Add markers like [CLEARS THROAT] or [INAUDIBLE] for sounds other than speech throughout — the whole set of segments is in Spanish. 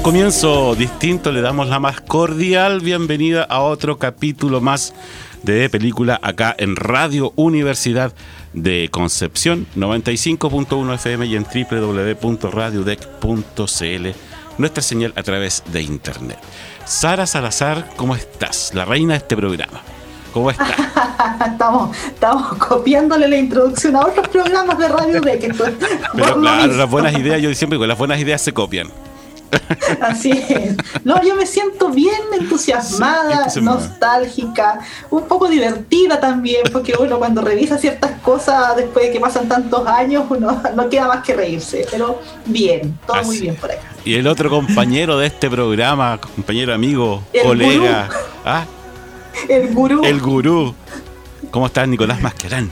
Un comienzo distinto le damos la más cordial bienvenida a otro capítulo más de película acá en Radio Universidad de Concepción 95.1 FM y en www.radiodec.cl nuestra señal a través de internet. Sara Salazar, ¿cómo estás? La reina de este programa. ¿Cómo estás? [LAUGHS] estamos, estamos copiándole la introducción a otros programas de Radio Dec. Pero claro, las buenas ideas, yo siempre digo, las buenas ideas se copian. [LAUGHS] Así es. No, yo me siento bien entusiasmada, nostálgica, un poco divertida también, porque uno cuando revisa ciertas cosas después de que pasan tantos años, uno [LAUGHS] no queda más que reírse. Pero bien, todo muy bien por acá. Y el otro compañero de este programa, compañero amigo, colega. ¿ah? El gurú. El gurú. ¿Cómo estás, Nicolás Mascarán?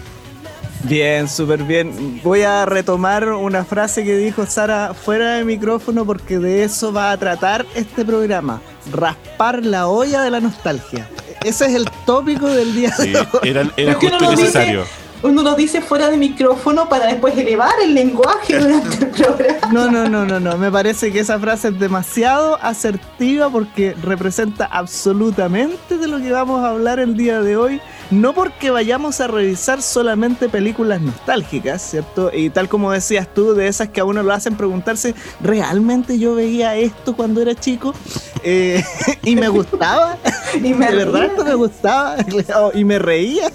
Bien, súper bien. Voy a retomar una frase que dijo Sara fuera de micrófono porque de eso va a tratar este programa. Raspar la olla de la nostalgia. Ese es el tópico del día de hoy. Era, era justo necesario uno lo dice fuera de micrófono para después elevar el lenguaje [LAUGHS] durante el programa. No, no, no, no, no. Me parece que esa frase es demasiado asertiva porque representa absolutamente de lo que vamos a hablar el día de hoy. No porque vayamos a revisar solamente películas nostálgicas, ¿cierto? Y tal como decías tú, de esas que a uno lo hacen preguntarse, ¿realmente yo veía esto cuando era chico? Eh, [LAUGHS] y me gustaba. [LAUGHS] y me de verdad esto me gustaba. [LAUGHS] y me reía.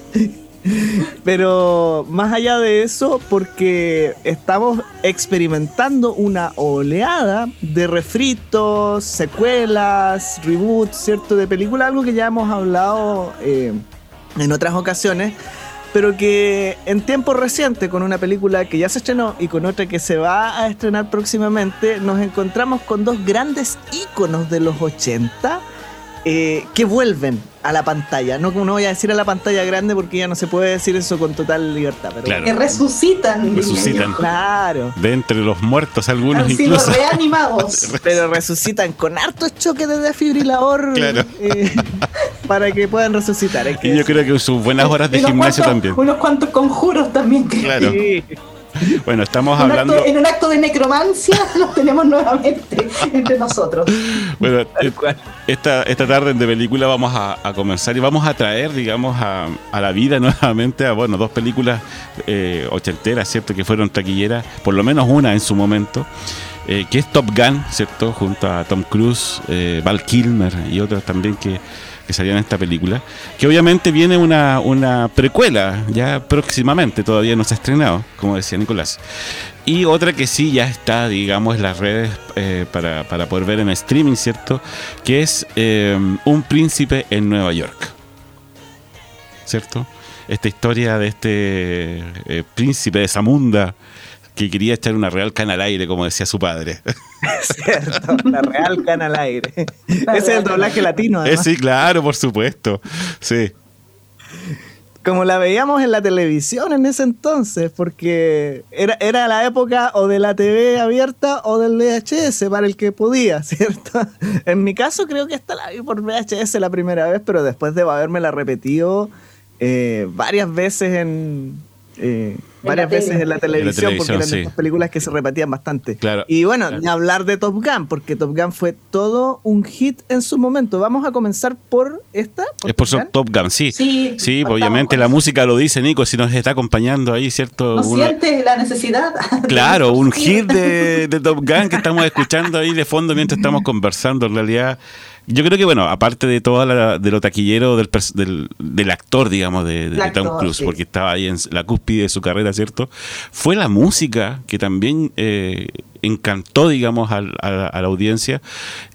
Pero más allá de eso, porque estamos experimentando una oleada de refritos, secuelas, reboots, ¿cierto? De películas, algo que ya hemos hablado eh, en otras ocasiones, pero que en tiempo reciente, con una película que ya se estrenó y con otra que se va a estrenar próximamente, nos encontramos con dos grandes íconos de los 80 eh, que vuelven a la pantalla. No, no voy a decir a la pantalla grande porque ya no se puede decir eso con total libertad. Pero Que resucitan. Resucitan. Claro. De entre los muertos algunos incluso. reanimados. [LAUGHS] pero resucitan con hartos choques de desfibrilador eh, [LAUGHS] para que puedan resucitar. y yo creo que sus buenas horas de gimnasio también. Unos cuantos conjuros también. Claro. [LAUGHS] Bueno, estamos hablando. en un acto de necromancia [LAUGHS] los tenemos nuevamente entre nosotros. Bueno, eh, esta, esta tarde de película vamos a, comenzar y vamos a traer, digamos, a, la vida [LAUGHS] nuevamente a, bueno, dos películas eh, ochenteras, ¿cierto? Que fueron taquilleras, por lo menos una en su momento. Eh, que es Top Gun, ¿cierto? Junto a Tom Cruise, eh, Val Kilmer y otros también que que salían en esta película, que obviamente viene una, una precuela, ya próximamente, todavía no se ha estrenado, como decía Nicolás. Y otra que sí ya está, digamos, en las redes eh, para, poder ver en streaming, ¿cierto? Que es eh, Un príncipe en Nueva York. ¿Cierto? Esta historia de este eh, príncipe de Zamunda que quería echar una real cana al aire, como decía su padre. [LAUGHS] Cierto, la real cana al aire. [LAUGHS] Ese es el doblaje latino. Eh, sí, claro, por supuesto. Sí. Como la veíamos en la televisión en ese entonces, porque era, era la época o de la TV abierta o del VHS para el que podía, [LAUGHS] ¿cierto? En mi caso creo que esta la vi por VHS la primera vez, pero después de haberme la repetido eh, varias veces en, eh, varias veces en la televisión, porque eran estas películas que se repetían bastante. y bueno, ni hablar de Top Gun, porque Top Gun fue todo un hit en su momento. Vamos a comenzar por esta. es por Top Gun, sí. Sí, obviamente la música lo dice Nico, si nos está acompañando ahí, ¿cierto? ¿No siente la necesidad? [LAUGHS] Claro, un hit de, [LAUGHS] de Top Gun que estamos escuchando ahí de fondo mientras estamos conversando. En realidad yo creo que, bueno, aparte de todo de lo taquillero del, del, del actor, digamos, de, Tom Cruise, porque estaba ahí en la cúspide de su carrera, ¿cierto? Fue la música que también eh, encantó, digamos, a, la audiencia.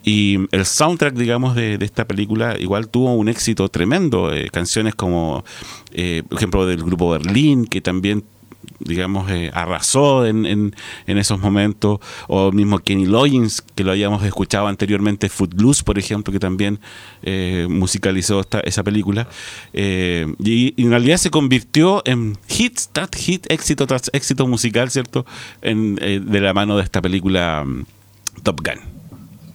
Y el soundtrack, digamos, de, esta película igual tuvo un éxito tremendo. Eh, canciones como, eh, por ejemplo, del grupo Berlín, que también digamos, eh, arrasó en, en, esos momentos, o mismo Kenny Loggins, que lo habíamos escuchado anteriormente, Footloose, por ejemplo, que también eh, musicalizó esta, esa película, eh, y, en realidad se convirtió en hit tras hit, éxito tras éxito musical, ¿cierto?, en, de la mano de esta película mm, Top Gun.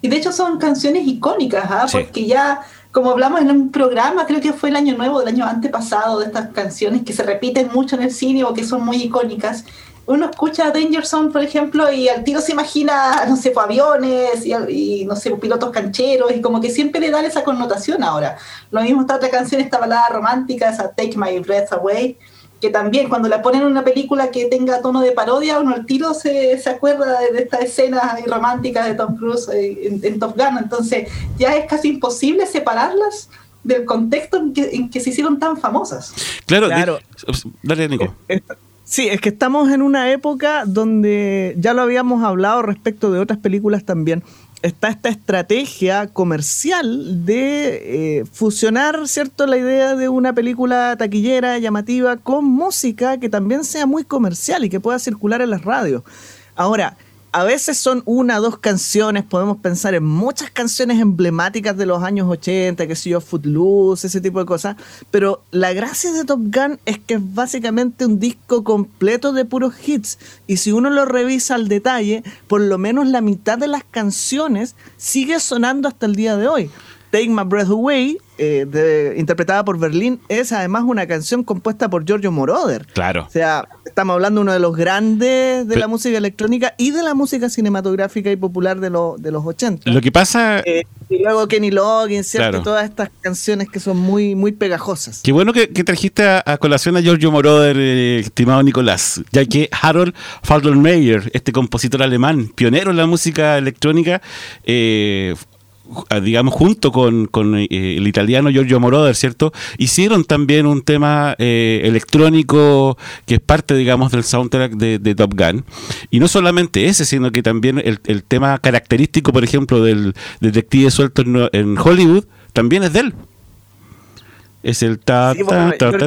Y de hecho son canciones icónicas, ¿ah? porque ya como hablamos en un programa, creo que fue el año nuevo del año antepasado, de estas canciones que se repiten mucho en el cine o que son muy icónicas. Uno escucha Danger Zone, por ejemplo, y al tiro se imagina, no sé, pues, aviones y, no sé, pilotos cancheros, y como que siempre le dan esa connotación ahora. Lo mismo esta otra canción, esta balada romántica, esa Take My Breath Away, que también cuando la ponen en una película que tenga tono de parodia, uno al tiro se, se acuerda de, esta escena romántica de Tom Cruise en, Top Gun. Entonces ya es casi imposible separarlas del contexto en que, se hicieron tan famosas. Claro, claro. dale, Nico. Eh, eh, sí, es que estamos en una época donde ya lo habíamos hablado respecto de otras películas también está esta estrategia comercial de eh, fusionar, ¿cierto?, la idea de una película taquillera, llamativa, con música que también sea muy comercial y que pueda circular en las radios. Ahora, a veces son una dos canciones, podemos pensar en muchas canciones emblemáticas de los años 80, que sé yo, Footloose, ese tipo de cosas, pero la gracia de Top Gun es que es básicamente un disco completo de puros hits, y si uno lo revisa al detalle, por lo menos la mitad de las canciones sigue sonando hasta el día de hoy. Take My Breath Away, eh, interpretada por Berlín, es además una canción compuesta por Giorgio Moroder. Claro. O sea, estamos hablando de uno de los grandes de la música electrónica y de la música cinematográfica y popular de, de los 80. Lo que pasa... Eh, y luego Kenny Loggins, ¿cierto? Todas estas canciones que son muy, muy pegajosas. Qué bueno que, trajiste a, colación a Giorgio Moroder, eh, estimado Nicolás, ya que Harold Faltermeyer, este compositor alemán, pionero en la música electrónica, eh, digamos, junto con, eh, el italiano Giorgio Moroder, ¿cierto? Hicieron también un tema eh, electrónico que es parte, digamos, del soundtrack de, Top Gun. Y no solamente ese, sino que también el, tema característico, por ejemplo, del detective suelto en Hollywood, también es de él es el ta, sí,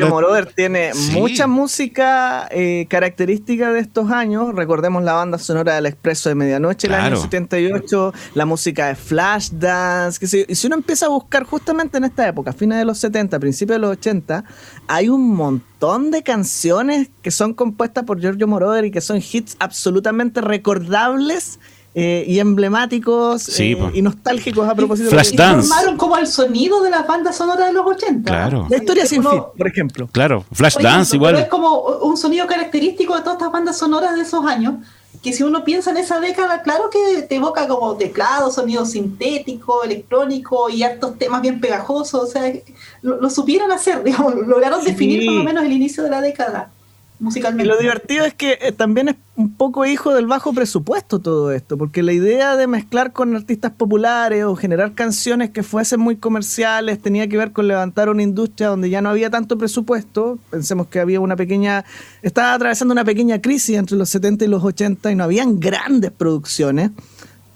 Moroder tiene mucha música eh, característica de estos años. Recordemos la banda sonora del Expreso de Medianoche, el año 78, la música de Flashdance. Que si, y si uno empieza a buscar justamente en esta época, fines de los 70, principios de los 80, hay un montón de canciones que son compuestas por Giorgio Moroder y que son hits absolutamente recordables eh, y emblemáticos eh, y nostálgicos a propósito de Flashdance. formaron como el sonido de las bandas sonoras de los 80. Claro. La historia sin fin, por ejemplo. Claro, Flashdance igual. Pero es como un sonido característico de todas estas bandas sonoras de esos años. Que si uno piensa en esa década, claro que te evoca como teclado, sonido sintético, electrónico y hartos temas bien pegajosos. O sea, lo, supieron hacer, [LAUGHS] digamos, lograron definir por lo menos el inicio de la década Y lo divertido es que eh, también es un poco hijo del bajo presupuesto todo esto, porque la idea de mezclar con artistas populares o generar canciones que fuesen muy comerciales tenía que ver con levantar una industria donde ya no había tanto presupuesto. Pensemos que había una pequeña, estaba atravesando una pequeña crisis entre los 70 y los 80 y no habían grandes producciones.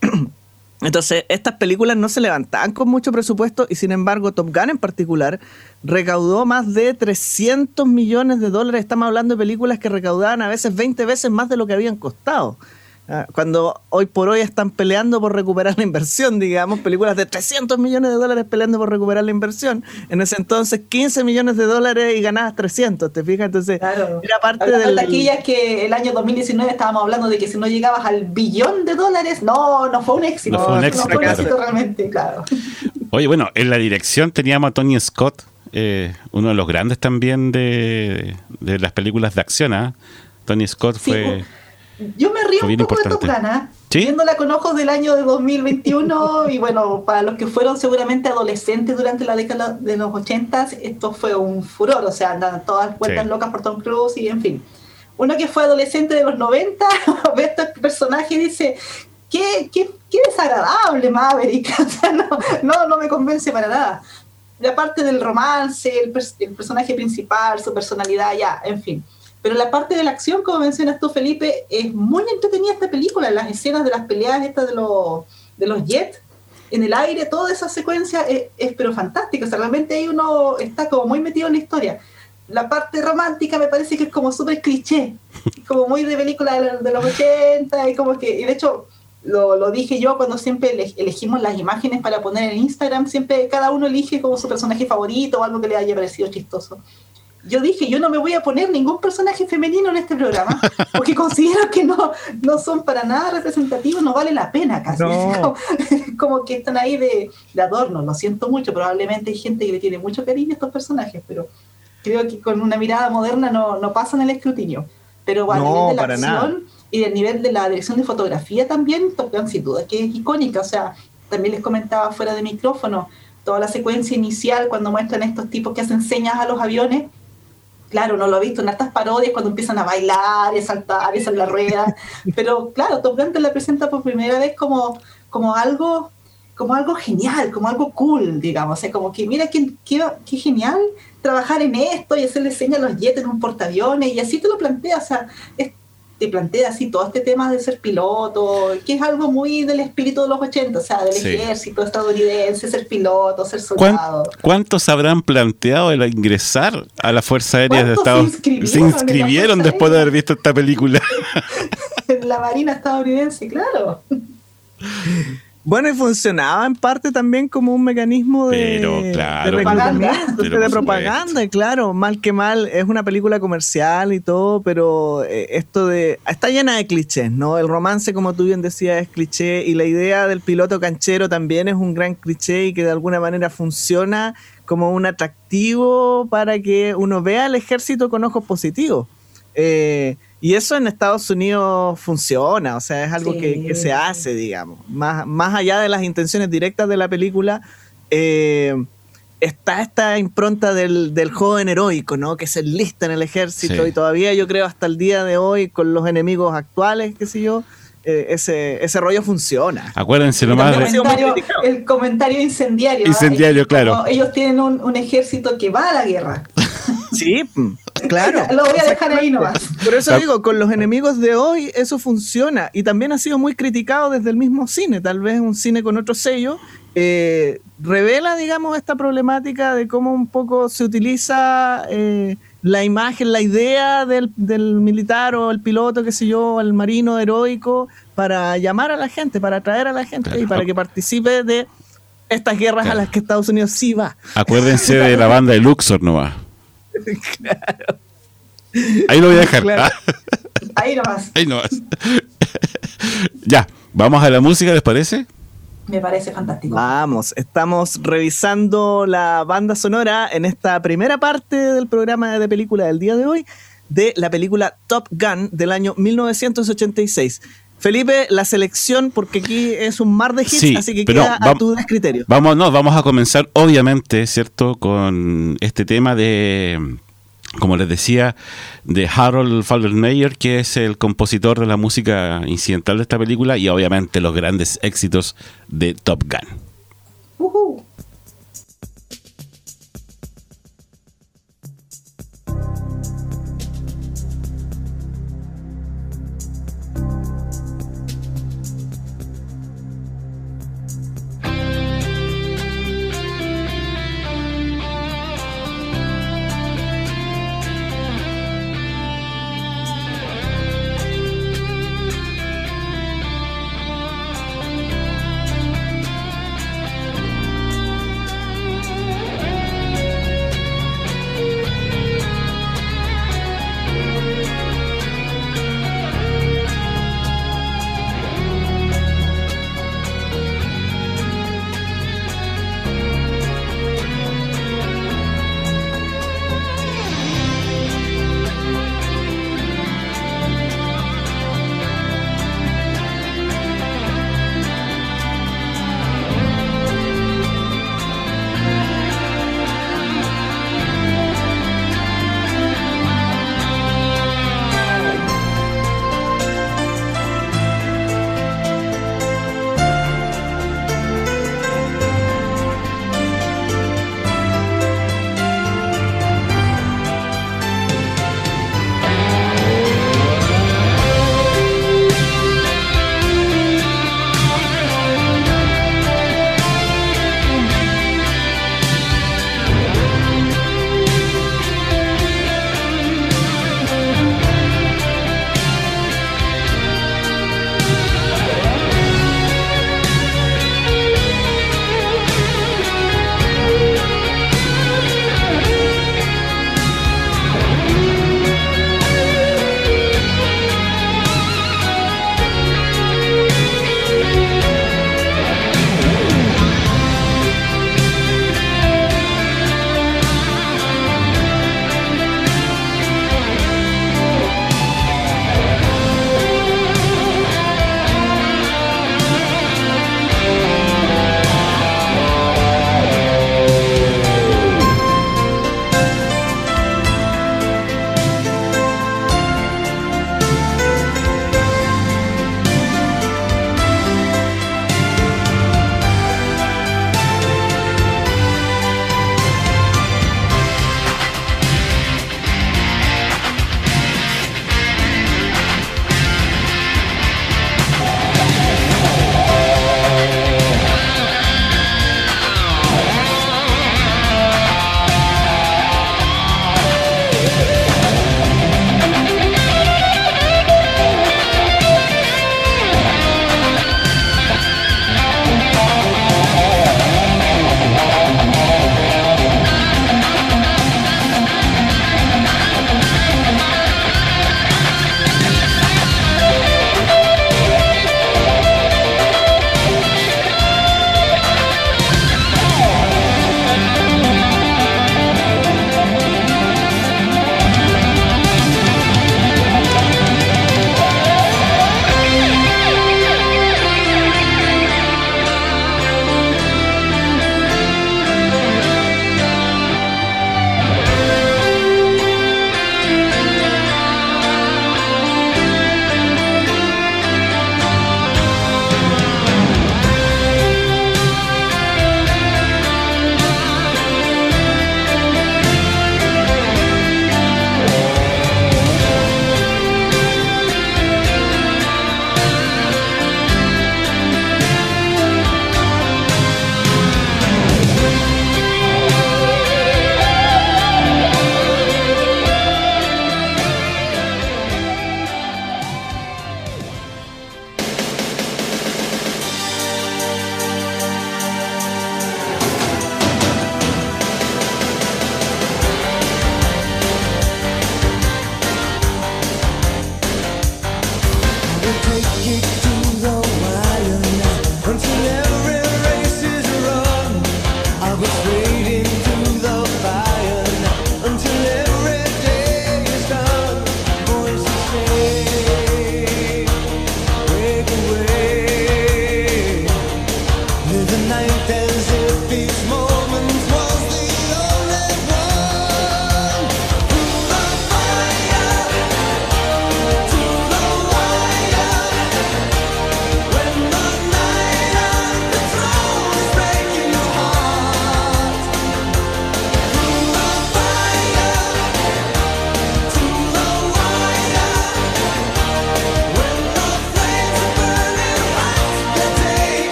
[CLEARS THROAT] Entonces, estas películas no se levantaban con mucho presupuesto y sin embargo Top Gun en particular recaudó más de 300 millones de dólares. Estamos hablando de películas que recaudaban a veces 20 veces más de lo que habían costado. Ah, cuando hoy por hoy están peleando por recuperar la inversión, digamos, películas de 300 millones de dólares peleando por recuperar la inversión. En ese entonces 15 millones de dólares y ganabas 300, ¿te fijas? Entonces, era parte de la taquilla que el año 2019 estábamos hablando de que si no llegabas al billón de dólares, no, no fue un éxito. No fue un éxito, realmente, claro. [LAUGHS] Oye, bueno, en la dirección teníamos a Tony Scott, eh, uno de los grandes también de, las películas de acción. ¿ah? Tony Scott fue. Yo me río un poco de Gun, ¿ah? viéndola con ojos del año de 2021 y bueno, para los que fueron seguramente adolescentes durante la década de los 80, esto fue un furor, o sea, andan todas vueltas locas por Tom Cruise y en fin. Uno que fue adolescente de los 90 [LAUGHS] ve este personaje y dice, qué, qué, qué desagradable Maverick, [LAUGHS] o sea, no, no, no me convence para nada. La parte del romance, el, el personaje principal, su personalidad, ya, en fin pero la parte de la acción, como mencionas tú, Felipe, es muy entretenida esta película. Las escenas de las peleas estas de los, de los jets en el aire, toda esa secuencia es, pero fantástica. O sea, realmente ahí uno está como muy metido en la historia. La parte romántica me parece que es como súper cliché, como muy de película de, los 80 y como que, y de hecho, lo, lo, dije yo cuando siempre elegimos las imágenes para poner en Instagram, siempre cada uno elige como su personaje favorito o algo que le haya parecido chistoso yo dije, yo no me voy a poner ningún personaje femenino en este programa, porque considero que no, no son para nada representativos, no vale la pena casi. [LAUGHS] Como, que están ahí de, adorno, lo siento mucho, probablemente hay gente que le tiene mucho cariño a estos personajes, pero creo que con una mirada moderna no, no pasan el escrutinio. Pero a nivel de la acción y del nivel de la dirección de fotografía también, Top Gun sin duda que es icónica, o sea, también les comentaba fuera de micrófono, toda la secuencia inicial cuando muestran estos tipos que hacen señas a los aviones, claro, no lo he visto en estas parodias cuando empiezan a bailar y saltar y hacer la rueda, [LAUGHS] pero claro, Top Gun te la presenta por primera vez como, como algo como algo genial, como algo cool, digamos, es como que mira qué, qué, qué, genial trabajar en esto y hacerle señas a los jets en un portaaviones y así te lo planteas, o sea, es te plantea así todo este tema de ser piloto, que es algo muy del espíritu de los 80, o sea, del ejército estadounidense, ser piloto, ser soldado. ¿Cuántos habrán planteado el ingresar a la Fuerza Aérea de Estados Unidos? Se inscribieron después de haber visto esta película. en [LAUGHS] la Marina estadounidense, claro. Bueno, y funcionaba en parte también como un mecanismo de, propaganda. De, propaganda, claro, mal que mal, es una película comercial y todo, pero eh, esto de... Está llena de clichés, ¿no? El romance, como tú bien decías, es cliché y la idea del piloto canchero también es un gran cliché y que de alguna manera funciona como un atractivo para que uno vea al ejército con ojos positivos. Eh, y eso en Estados Unidos funciona, o sea, es algo que, se hace, digamos. Más, más allá de las intenciones directas de la película, eh, está esta impronta del, joven heroico, ¿no? Que se enlista en el ejército y todavía yo creo hasta el día de hoy con los enemigos actuales, qué sé yo, eh, ese, ese rollo funciona. Acuérdense nomás el comentario, el comentario incendiario. Incendiario, claro. Ellos tienen un, un, ejército que va a la guerra. [LAUGHS] Sí, claro. Lo voy a dejar ahí nomás. Por eso digo, con los enemigos de hoy eso funciona y también ha sido muy criticado desde el mismo cine, tal vez un cine con otro sello. Eh, revela, digamos, esta problemática de cómo un poco se utiliza eh, la imagen, la idea del, militar o el piloto, qué sé yo, el marino heroico, para llamar a la gente, para atraer a la gente y para que participe de estas guerras a las que Estados Unidos sí va. Acuérdense de la banda de Luxor, ¿no va? Claro. Ahí lo voy a dejar. Ah. Ahí nomás. Ahí nomás. [LAUGHS] ya, vamos a la música, ¿les parece? Me parece fantástico. Vamos, estamos revisando la banda sonora en esta primera parte del programa de película del día de hoy de la película Top Gun del año 1986. Felipe, la selección, porque aquí es un mar de hits, así que queda a tu criterio. Vamos, no, vamos a comenzar, obviamente, ¿cierto?, con este tema de, como les decía, de Harold Faltermeyer, que es el compositor de la música incidental de esta película, y obviamente los grandes éxitos de Top Gun.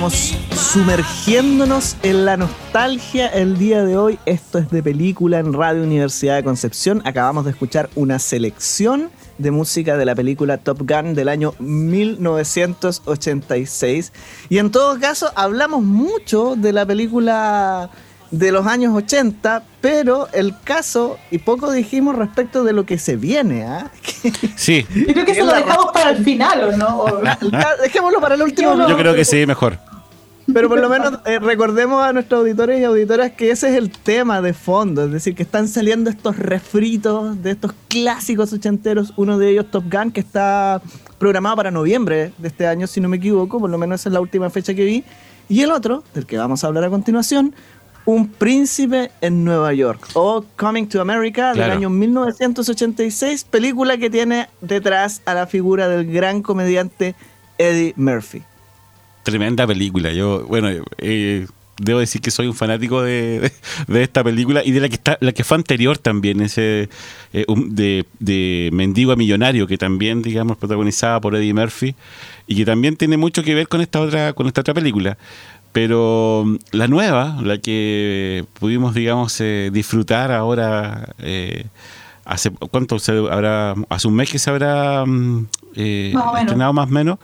Estamos sumergiéndonos en la nostalgia el día de hoy. Esto es de película en Radio Universidad de Concepción. Acabamos de escuchar una selección de música de la película Top Gun del año 1986. Y en todo caso, hablamos mucho de la película de los años 80, pero el caso, y poco dijimos respecto de lo que se viene, ¿ah? [LAUGHS] Sí. Yo creo que eso lo dejamos para el final, ¿o no? [LAUGHS] Dejémoslo para el último. Yo creo que sí, mejor. Pero por lo menos eh, recordemos a nuestros auditores y auditoras que ese es el tema de fondo, es decir, que están saliendo estos refritos de estos clásicos ochenteros, uno de ellos Top Gun, que está programado para noviembre de este año, si no me equivoco, por lo menos esa es la última fecha que vi, y el otro, del que vamos a hablar a continuación, un príncipe en Nueva York o Coming to America del año 1986, película que tiene detrás a la figura del gran comediante Eddie Murphy. Tremenda película. Yo, bueno, eh, debo decir que soy un fanático de, esta película y de la que está, la que fue anterior también, ese eh, de, de, Mendigo a Millonario, que también, digamos, protagonizada por Eddie Murphy y que también tiene mucho que ver con esta otra, con esta otra película. Pero mm, la nueva, la que pudimos, digamos, eh, disfrutar ahora, eh, hace cuánto se habrá, hace un mes que se habrá mm, eh, estrenado más o menos,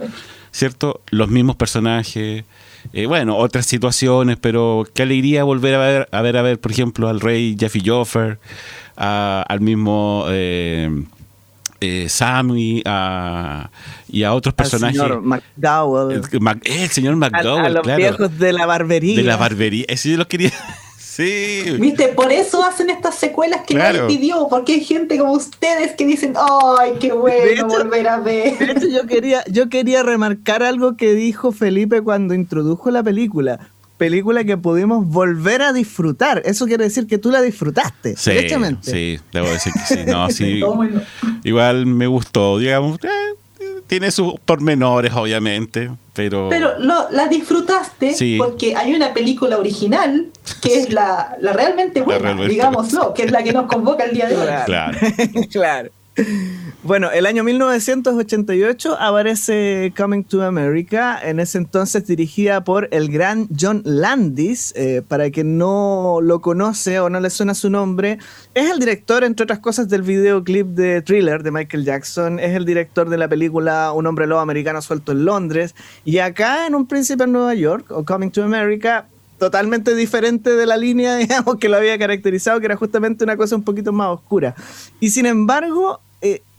¿cierto? Los mismos personajes, eh, bueno, otras situaciones, pero qué alegría volver a ver, a ver, a ver, por ejemplo, al rey Jeffy Joffer, al mismo eh, Sammy y a otros personajes. El señor McDowell. El, señor McDowell, a, los viejos de la barbería. De la barbería. Eso yo lo quería. [LAUGHS] Sí. Viste, por eso hacen estas secuelas que nadie pidió, porque hay gente como ustedes que dicen, ¡ay, qué bueno volver a ver! De hecho, yo quería, yo quería remarcar algo que dijo Felipe cuando introdujo la película película que pudimos volver a disfrutar. Eso quiere decir que tú la disfrutaste, sí, Sí, debo decir que sí. No, [LAUGHS] sí igual me gustó, digamos. Eh, tiene sus pormenores, obviamente, pero... Pero lo, la disfrutaste porque hay una película original que es la, la realmente buena, digámoslo, que es la que nos convoca el día de hoy. Claro. [LAUGHS] claro. Bueno, el año 1988 aparece Coming to America, en ese entonces dirigida por el gran John Landis. Eh, para quien no lo conoce o no le suena su nombre, es el director, entre otras cosas, del videoclip de Thriller de Michael Jackson. Es el director de la película Un hombre lobo americano suelto en Londres. Y acá en Un príncipe en Nueva York, o Coming to America, totalmente diferente de la línea, [LAUGHS] digamos, que lo había caracterizado, que era justamente una cosa un poquito más oscura. Y sin embargo,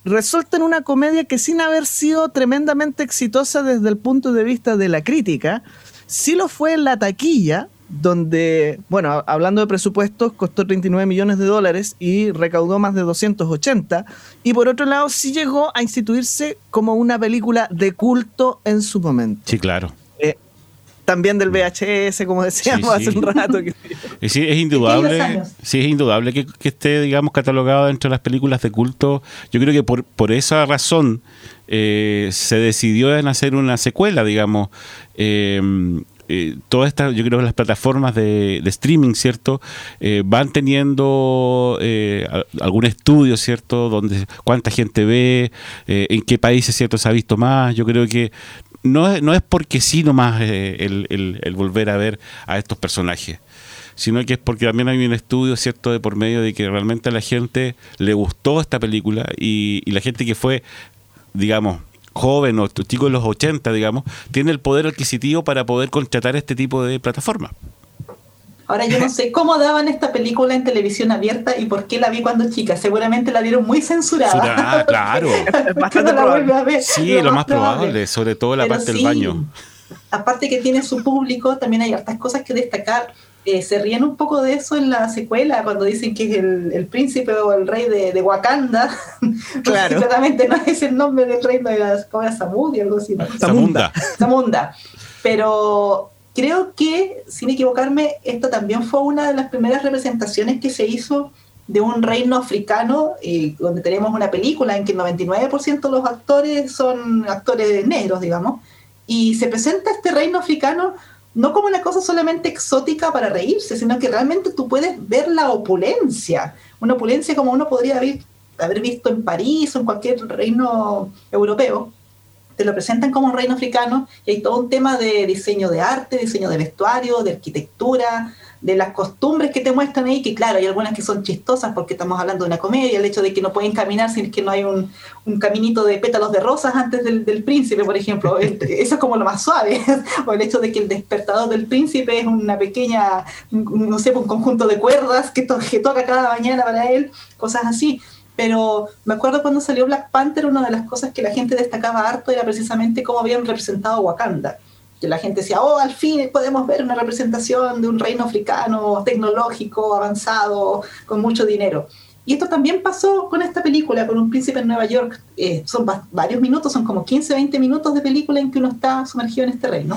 resulta en una comedia que sin haber sido tremendamente exitosa desde el punto de vista de la crítica, sí lo fue en la taquilla, donde, bueno, hablando de presupuestos, costó 39 millones de dólares y recaudó más de 280. Y por otro lado, sí llegó a instituirse como una película de culto en su momento. Sí, claro también del VHS, como decíamos hace un rato. [LAUGHS] Sí, es indudable, sí, es indudable que, esté, digamos, catalogado dentro de las películas de culto. Yo creo que por, por esa razón eh, se decidió en hacer una secuela, digamos. Eh, eh, todas estas, yo creo que las plataformas de, streaming, ¿cierto? van teniendo algún estudio, ¿cierto? Donde cuánta gente ve, en qué países, ¿cierto? Se ha visto más. Yo creo que no es, no es porque sí nomás eh, el, volver a ver a estos personajes, sino que es porque también hay un estudio, ¿cierto?, de por medio de que realmente a la gente le gustó esta película y, la gente que fue, digamos, joven o chico de los 80, digamos, tiene el poder adquisitivo para poder contratar este tipo de plataforma. Ahora yo no sé cómo daban esta película en televisión abierta y por qué la vi cuando chica. Seguramente la dieron muy censurada. claro. [LAUGHS] sí, lo, más, probable, sobre todo la parte del baño. Aparte que tiene su público, también hay hartas cosas que destacar. Eh, se ríen un poco de eso en la secuela, cuando dicen que es el, príncipe o el rey de, Wakanda. [LAUGHS] Claro. Completamente no es el nombre del reino de las como Samud y algo así. Samunda. Samunda. Pero creo que, sin equivocarme, esta también fue una de las primeras representaciones que se hizo de un reino africano, y donde tenemos una película en que el 99% de los actores son actores negros, digamos, y se presenta este reino africano no como una cosa solamente exótica para reírse, sino que realmente tú puedes ver la opulencia, una opulencia como uno podría haber, haber visto en París o en cualquier reino europeo, te lo presentan como un reino africano y hay todo un tema de diseño de arte, diseño de vestuario, de arquitectura, de las costumbres que te muestran ahí, que claro, hay algunas que son chistosas porque estamos hablando de una comedia, el hecho de que no pueden caminar sin que no hay un, un caminito de pétalos de rosas antes del, del príncipe, por ejemplo, [LAUGHS] eso es como lo más suave, [LAUGHS] o el hecho de que el despertador del príncipe es una pequeña, no sé, un conjunto de cuerdas que, to que toca cada mañana para él, cosas así pero me acuerdo cuando salió Black Panther, una de las cosas que la gente destacaba harto era precisamente cómo habían representado Wakanda que la gente decía, oh, al fin podemos ver una representación de un reino africano tecnológico, avanzado, con mucho dinero. Y esto también pasó con esta película, con Un príncipe en Nueva York. Eh, son varios minutos, son como 15, 20 minutos de película en que uno está sumergido en este reino.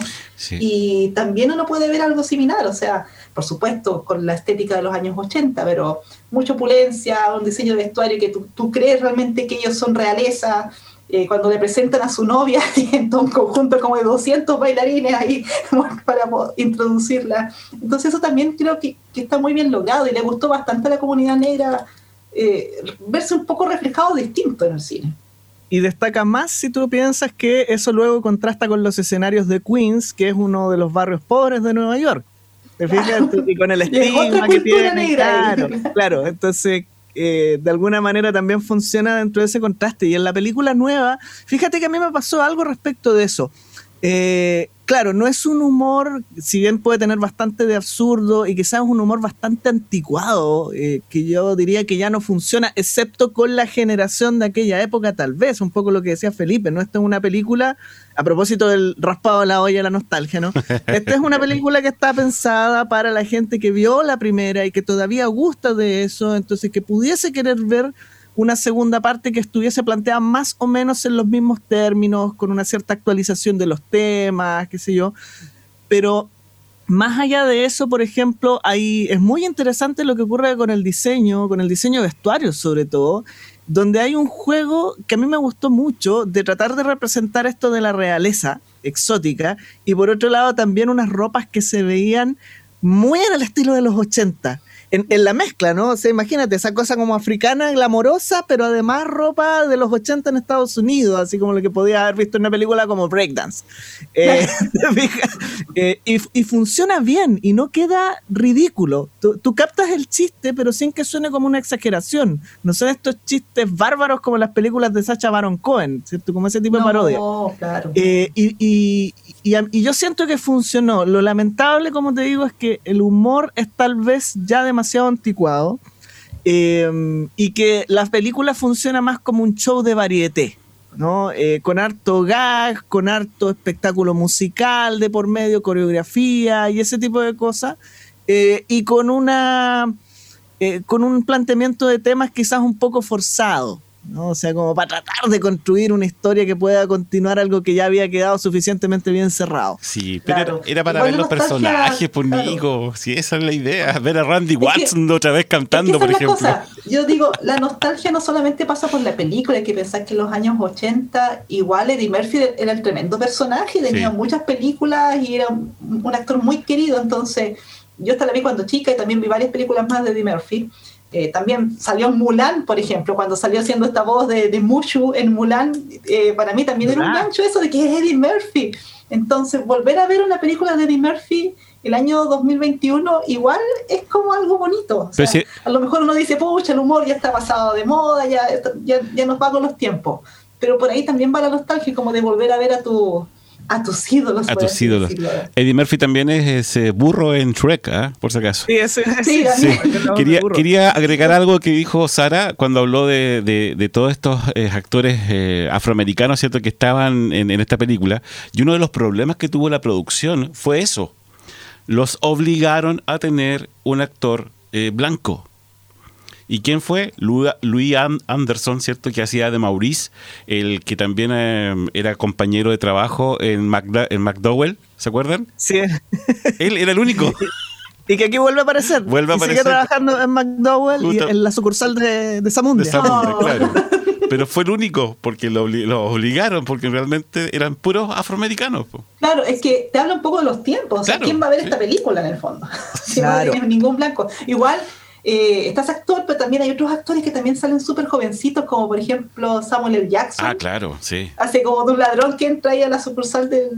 Y también uno puede ver algo similar, o sea, por supuesto, con la estética de los años 80, pero mucha opulencia, un diseño de vestuario que tú, crees realmente que ellos son realeza, eh, cuando le presentan a su novia, [LAUGHS] tienen todo un conjunto como de 200 bailarines ahí [LAUGHS] para introducirla. Entonces eso también creo que, que, está muy bien logrado y le gustó bastante a la comunidad negra eh, verse un poco reflejado distinto en el cine. Y destaca más si tú piensas que eso luego contrasta con los escenarios de Queens, que es uno de los barrios pobres de Nueva York. ¿Te fijas? y con el estigma que tiene. Claro, claro, entonces eh, de alguna manera también funciona dentro de ese contraste. Y en la película nueva, fíjate que a mí me pasó algo respecto de eso. Eh, claro, no es un humor, si bien puede tener bastante de absurdo y quizás es un humor bastante anticuado, eh, que yo diría que ya no funciona, excepto con la generación de aquella época, tal vez, un poco lo que decía Felipe, ¿no? Esta es una película, a propósito del raspado de la olla, la nostalgia, ¿no? Esta es una película que está pensada para la gente que vio la primera y que todavía gusta de eso, entonces que pudiese querer ver una segunda parte que estuviese planteada más o menos en los mismos términos, con una cierta actualización de los temas, qué sé yo. Pero más allá de eso, por ejemplo, ahí es muy interesante lo que ocurre con el diseño, con el diseño de sobre todo, donde hay un juego que a mí me gustó mucho de tratar de representar esto de la realeza exótica y por otro lado también unas ropas que se veían muy en el estilo de los 80 en, la mezcla, ¿no? O sea, imagínate, esa cosa como africana, glamorosa, pero además ropa de los 80 en Estados Unidos, así como lo que podía haber visto en una película como Breakdance. Eh, [LAUGHS] eh, y, funciona bien y no queda ridículo. Tú, captas el chiste, pero sin que suene como una exageración. No son estos chistes bárbaros como las películas de Sacha Baron Cohen, ¿cierto? Como ese tipo de parodia. Claro. Eh, y, y yo siento que funcionó. Lo lamentable, como te digo, es que el humor es tal vez ya demasiado demasiado anticuado em, y que la película funciona más como un show de varieté. ¿no? Eh, con harto gag, con harto espectáculo musical de por medio, coreografía y ese tipo de cosas, eh, y con una eh, con un planteamiento de temas quizás un poco forzado. ¿No? O sea, como para tratar de construir una historia que pueda continuar algo que ya había quedado suficientemente bien cerrado. Sí, pero era, para ver los personajes, por pues, Nico. Si esa es la idea, ver a Randy Watson otra vez cantando, por ejemplo. Cosa. Yo digo, la nostalgia no solamente pasa por la película, hay que pensar que en los años 80 igual Eddie Murphy era el tremendo personaje, tenía muchas películas y era un, actor muy querido, entonces yo hasta la vi cuando chica y también vi varias películas más de Eddie Murphy. Eh, también salió Mulan, por ejemplo, cuando salió haciendo esta voz de, de Mushu en Mulan, eh, para mí también era un gancho eso de que es Eddie Murphy. Entonces, volver a ver una película de Eddie Murphy el año 2021 igual es como algo bonito. A lo mejor uno dice, pucha, el humor ya está pasado de moda, ya, ya, ya nos va con los tiempos. Pero por ahí también va la nostalgia, como de volver a ver a tu, a tus ídolos. A tus ídolos. Eddie Murphy también es ese burro en Shrek, ¿eh? por si acaso. Sí, ese, sí, Quería, quería, agregar algo que dijo Sara cuando habló de, de, todos estos eh, actores eh, afroamericanos, ¿cierto?, que estaban en, en esta película. Y uno de los problemas que tuvo la producción fue eso. Los obligaron a tener un actor blanco ¿Y quién fue? Louis Anderson, ¿cierto? Que hacía de Maurice, el que también eh, era compañero de trabajo en, McDowell, ¿se acuerdan? Sí. [LAUGHS] Él era el único. Y que aquí vuelve a aparecer. Vuelve a aparecer. Sigue trabajando en McDowell y en la sucursal de, de Samundia. De claro. [LAUGHS] Pero fue el único, porque lo, obligaron, porque realmente eran puros afroamericanos. Claro, es que te habla un poco de los tiempos. ¿Quién va a ver esta película en el fondo? [LAUGHS] si no tienes ningún blanco. Igual eh, está ese actor, pero también hay otros actores que también salen súper jovencitos, como por ejemplo Samuel L. Jackson. Ah, claro, sí. Hace como de un ladrón que entra ahí a la sucursal de,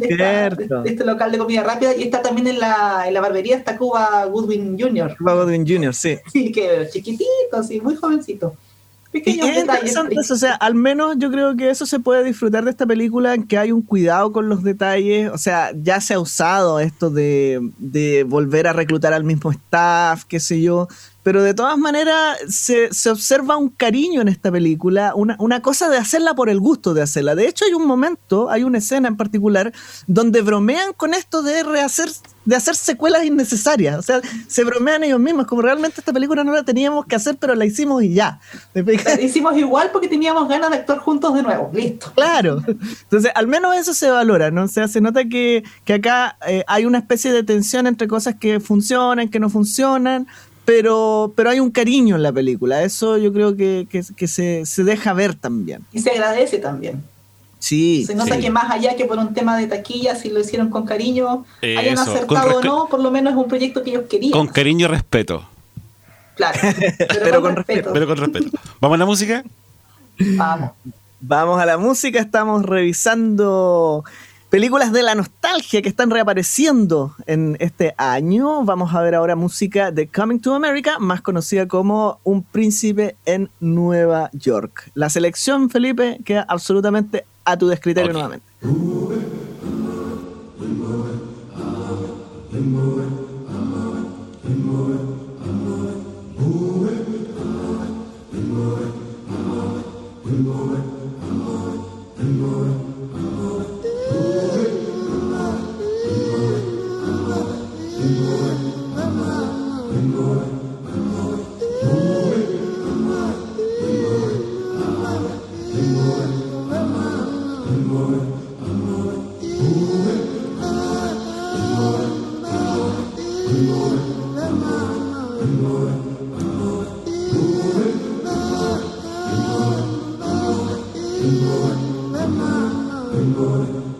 este local de comida rápida y está también en la, en la barbería, está Cuba Goodwin Jr. Cuba Goodwin Jr., sí. Sí, que chiquitito, así, muy jovencito. Pequeños detalles. o sea, al menos yo creo que eso se puede disfrutar de esta película, en que hay un cuidado con los detalles. O sea, ya se ha usado esto de, de volver a reclutar al mismo staff, qué sé yo pero de todas maneras se, observa un cariño en esta película, una, cosa de hacerla por el gusto de hacerla. De hecho, hay un momento, hay una escena en particular, donde bromean con esto de rehacer, de hacer secuelas innecesarias. O sea, se bromean ellos mismos, como realmente esta película no la teníamos que hacer, pero la hicimos y ya. La hicimos igual porque teníamos ganas de actuar juntos de nuevo, listo. Claro. Entonces, al menos eso se valora, ¿no? O sea, se nota que, acá eh, hay una especie de tensión entre cosas que funcionan, que no funcionan, pero, pero hay un cariño en la película. Eso yo creo que, se, deja ver también. Y se agradece también. Sí. Se nota que más allá que por un tema de taquilla, si lo hicieron con cariño, hayan acertado o no, por lo menos es un proyecto que ellos querían. Con cariño y respeto. Claro, [LAUGHS] pero, con, respeto. Pero con respeto. ¿Vamos a la música? Vamos. Vamos a la música, estamos revisando películas de la nostalgia que están reapareciendo en este año. Vamos a ver ahora música de Coming to America, más conocida como Un príncipe en Nueva York. La selección, Felipe, queda absolutamente a tu descriterio nuevamente. Good morning, good morning, good morning.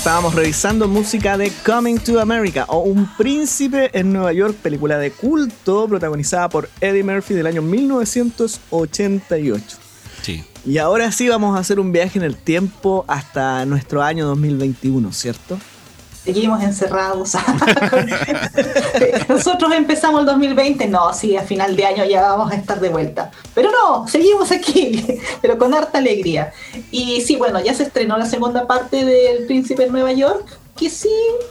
Estábamos revisando música de Coming to America o Un Príncipe en Nueva York, película de culto protagonizada por Eddie Murphy del año 1988. Sí. Y ahora sí vamos a hacer un viaje en el tiempo hasta nuestro año 2021, ¿cierto? Seguimos encerrados. [LAUGHS] Nosotros empezamos el 2020, no, sí, a final de año ya vamos a estar de vuelta. Pero no, seguimos aquí, [LAUGHS] pero con harta alegría. Y sí, bueno, ya se estrenó la segunda parte del Príncipe en Nueva York, que sí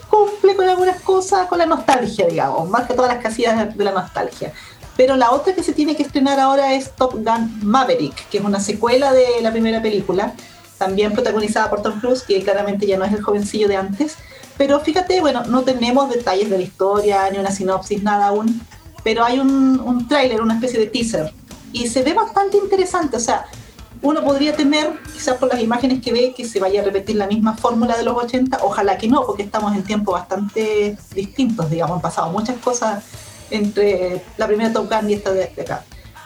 cumple con algunas cosas, con la nostalgia, digamos, que todas las casillas de la nostalgia. Pero la otra que se tiene que estrenar ahora es Top Gun Maverick, que es una secuela de la primera película, también protagonizada por Tom Cruise, que claramente ya no es el jovencillo de antes pero fíjate, bueno, no tenemos detalles de la historia, ni una sinopsis, nada aún, pero hay un, un tráiler, una especie de teaser, y se ve bastante interesante, o sea, uno podría temer, quizás por las imágenes que ve, que se vaya a repetir la misma fórmula de los 80, ojalá que no, porque estamos en tiempos bastante distintos, digamos, han pasado muchas cosas entre la primera Top Gun y esta de, acá.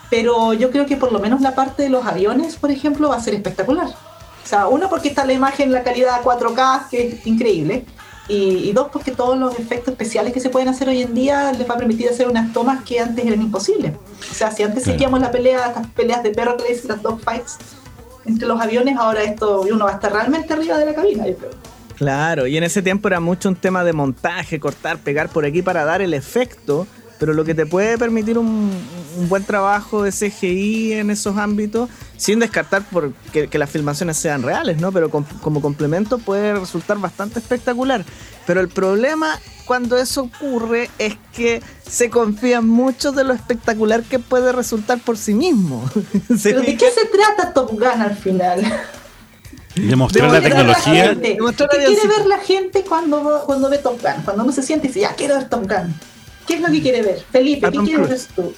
Pero yo creo que por lo menos la parte de los aviones, por ejemplo, va a ser espectacular. O sea, uno porque está la imagen, la calidad 4K, que es increíble, y, dos, porque todos los efectos especiales que se pueden hacer hoy en día les va a permitir hacer unas tomas que antes eran imposibles. O sea, si antes seguíamos la pelea, las peleas de perro que las fights entre los aviones, ahora esto uno va a estar realmente arriba de la cabina, yo creo. Claro, y en ese tiempo era mucho un tema de montaje, cortar, pegar por aquí para dar el efecto pero lo que te puede permitir un, buen trabajo de CGI en esos ámbitos, sin descartar por que, las filmaciones sean reales, ¿no? Pero como complemento puede resultar bastante espectacular. Pero el problema cuando eso ocurre es que se confía mucho de lo espectacular que puede resultar por sí mismo. [LAUGHS] ¿Pero de qué se trata Top Gun al final? Demostrar la tecnología. ¿Qué quiere ver la gente cuando, cuando ve Top Gun? Cuando uno se siente y dice, ya quiero ver Top Gun. ¿Qué es lo que quiere ver? Felipe, ¿qué quieres ver tú?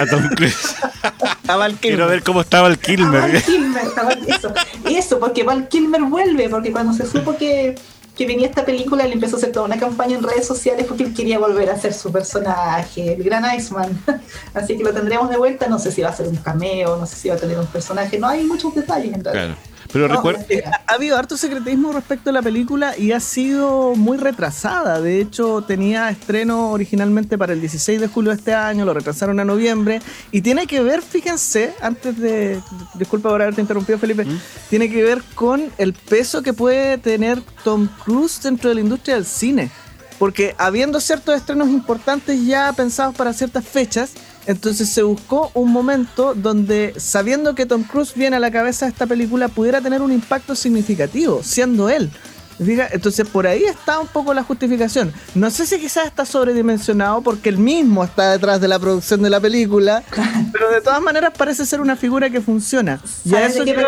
A Tom Cruise. [LAUGHS] a Val Kilmer. Quiero ver cómo está Val Kilmer. A Val Kilmer, eso. Eso, porque Val Kilmer vuelve, porque cuando se supo que, que venía esta película, él empezó a hacer toda una campaña en redes sociales porque él quería volver a ser su personaje, el gran Iceman. [LAUGHS] Así que lo tendremos de vuelta, no sé si va a ser un cameo, no sé si va a tener un personaje, no hay muchos detalles en realidad. Claro. Pero recuerda. Eh, ha habido harto secretismo respecto a la película y ha sido muy retrasada. De hecho, tenía estreno originalmente para el 16 de julio de este año, lo retrasaron a noviembre. Y tiene que ver, fíjense, antes de. Disculpa por haberte interrumpido, Felipe. ¿Mm? Tiene que ver con el peso que puede tener Tom Cruise dentro de la industria del cine. Porque habiendo ciertos estrenos importantes ya pensados para ciertas fechas entonces se buscó un momento donde, sabiendo que Tom Cruise viene a la cabeza de esta película, pudiera tener un impacto significativo, siendo él. Entonces por ahí está un poco la justificación. No sé si quizás está sobredimensionado porque él mismo está detrás de la producción de la película, [LAUGHS] pero de todas maneras parece ser una figura que funciona. Y a eso que [LAUGHS] me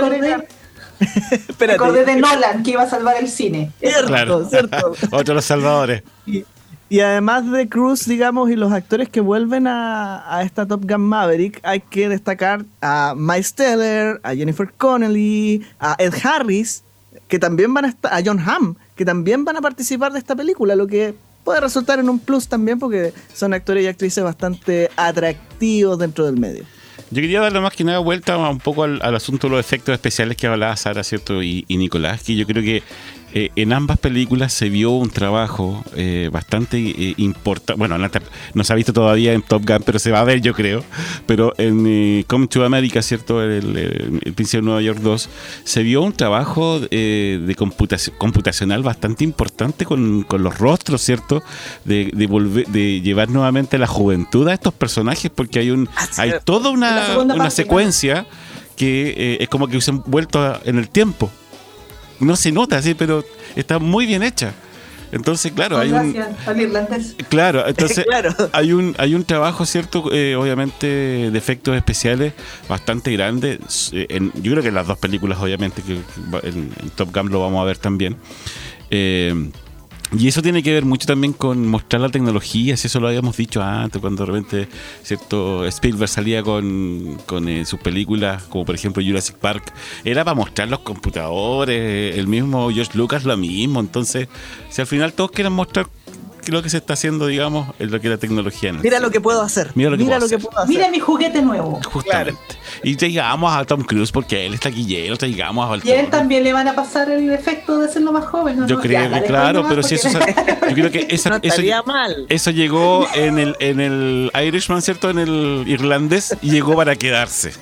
acordé? de Nolan que iba a salvar el cine. Cierto, cierto. [LAUGHS] Otro de los salvadores. Y además de Cruz, digamos, y los actores que vuelven a, esta Top Gun Maverick, hay que destacar a Miles Teller, a Jennifer Connelly, a Ed Harris, que también van a estar, a John Hamm, que también van a participar de esta película, lo que puede resultar en un plus también porque son actores y actrices bastante atractivos dentro del medio. Yo quería darle más que nada vuelta un poco al, asunto de los efectos especiales que hablaba Sara, ¿cierto? Y, y Nicolás, que yo creo que eh, en ambas películas se vio un trabajo eh, bastante eh, importante. Bueno, no, se ha visto todavía en Top Gun, pero se va a ver, yo creo. Pero en Come to America, ¿cierto? El, el, Príncipe de Nueva York 2, se vio un trabajo de computacional bastante importante con, los rostros, ¿cierto? De, volver, de llevar nuevamente la juventud a estos personajes, porque hay, un, hay toda una, una secuencia que es como que se han vuelto en el tiempo no se nota, sí, pero está muy bien hecha. Entonces, claro, hay un. Claro, [LAUGHS] entonces hay un hay un trabajo, cierto, eh, obviamente, de efectos especiales bastante grande. Eh, yo creo que en las dos películas, obviamente, que en, Top Gun lo vamos a ver también. Eh, y eso tiene que ver mucho también con mostrar la tecnología, si eso lo habíamos dicho antes, cuando de repente cierto Spielberg salía con, eh, sus películas, como por ejemplo Jurassic Park, era para mostrar los computadores, el mismo George Lucas lo mismo, entonces si al final todos quieren mostrar lo que se está haciendo, digamos, es lo que la tecnología no Mira lo que puedo hacer. Mira lo que, puedo, hacer. Mira mi juguete nuevo. Justamente. Y llegamos a Tom Cruise porque él está guillero, llegamos a Y a él también le van a pasar el efecto de serlo más joven. Yo creo que, claro, pero si eso. yo creo que esa, eso, mal. eso llegó en el, en el Irishman, ¿cierto? En el irlandés y llegó para quedarse.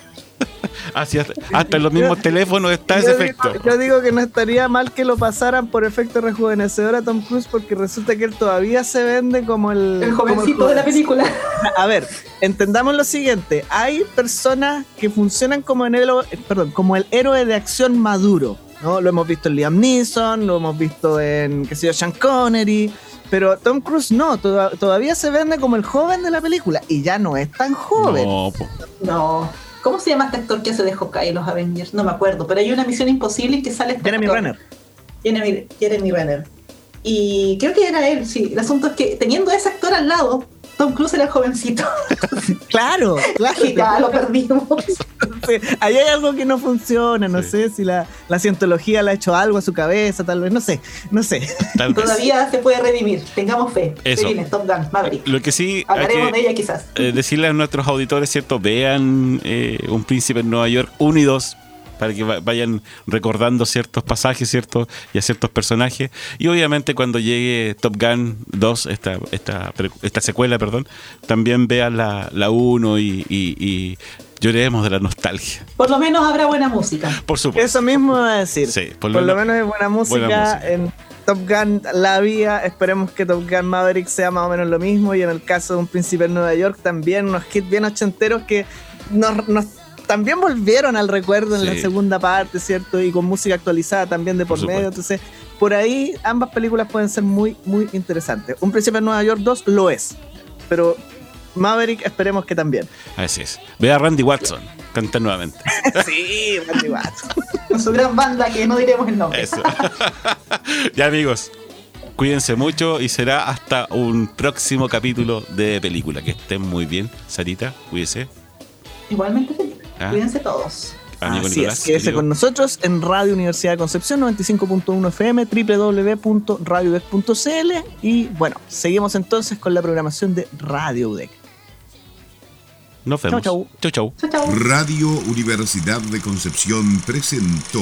Así hasta, en los mismos teléfonos está ese efecto. Yo digo que no estaría mal que lo pasaran por efecto rejuvenecedor a Tom Cruise porque resulta que él todavía se vende como el... El jovencito de la película. A ver, entendamos lo siguiente. Hay personas que funcionan como, en el, perdón, como el héroe de acción maduro. ¿no? Lo hemos visto en Liam Neeson, lo hemos visto en, qué sé yo, Sean Connery. Pero Tom Cruise no, todavía se vende como el joven de la película y ya no es tan joven. No, no. ¿Cómo se llama este actor que hace de Hawkeye en los Avengers? No me acuerdo, pero hay una misión imposible en que sale este Jeremy Renner. Jeremy, Jeremy Renner. Y creo que era él, sí. El asunto es que teniendo a ese actor al lado, Tom Cruise era jovencito. [LAUGHS] claro, claro. ya lo perdimos. ahí hay algo que no funciona, no sé si la, la, cientología le ha hecho algo a su cabeza, tal vez, no sé, no sé. Todavía se puede redimir, tengamos fe. Eso. Top Gun, Maverick. Lo que sí. Hablaremos de ella quizás. Eh, decirle a nuestros auditores, ¿cierto? Vean eh, Un Príncipe en Nueva York 1 y 2 para que vayan recordando ciertos pasajes, ¿cierto? Y a ciertos personajes. Y obviamente cuando llegue Top Gun 2, esta, esta, esta secuela, perdón, también vean la, la 1 y, lloremos de la nostalgia. Por lo menos habrá buena música. Por supuesto. Eso mismo iba a decir. Sí, por, lo, menos, hay buena música, en Top Gun La Vía. Esperemos que Top Gun Maverick sea más o menos lo mismo. Y en el caso de Un Príncipe en Nueva York, también unos hits bien ochenteros que nos, nos también volvieron al recuerdo en la segunda parte, ¿cierto? Y con música actualizada también de por, medio. Entonces, por ahí ambas películas pueden ser muy, muy interesantes. Un Príncipe en Nueva York 2 lo es, pero Maverick esperemos que también. Así es. Ve a Randy Watson, canta nuevamente. [LAUGHS] sí, Randy Watson. Con su gran banda que no diremos el nombre. Eso. [LAUGHS] ya amigos, cuídense mucho y será hasta un próximo capítulo de película. Que estén muy bien. Sarita, cuídese. Igualmente, ¿Ah? Cuídense todos. Así es, quédese con nosotros en Radio Universidad de Concepción 95.1 FM, www.radiodec.cl y bueno, seguimos entonces con la programación de Radio UDEC. Nos vemos. Chau, chau. chau, chau. Radio Universidad de Concepción presentó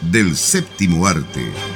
del séptimo arte.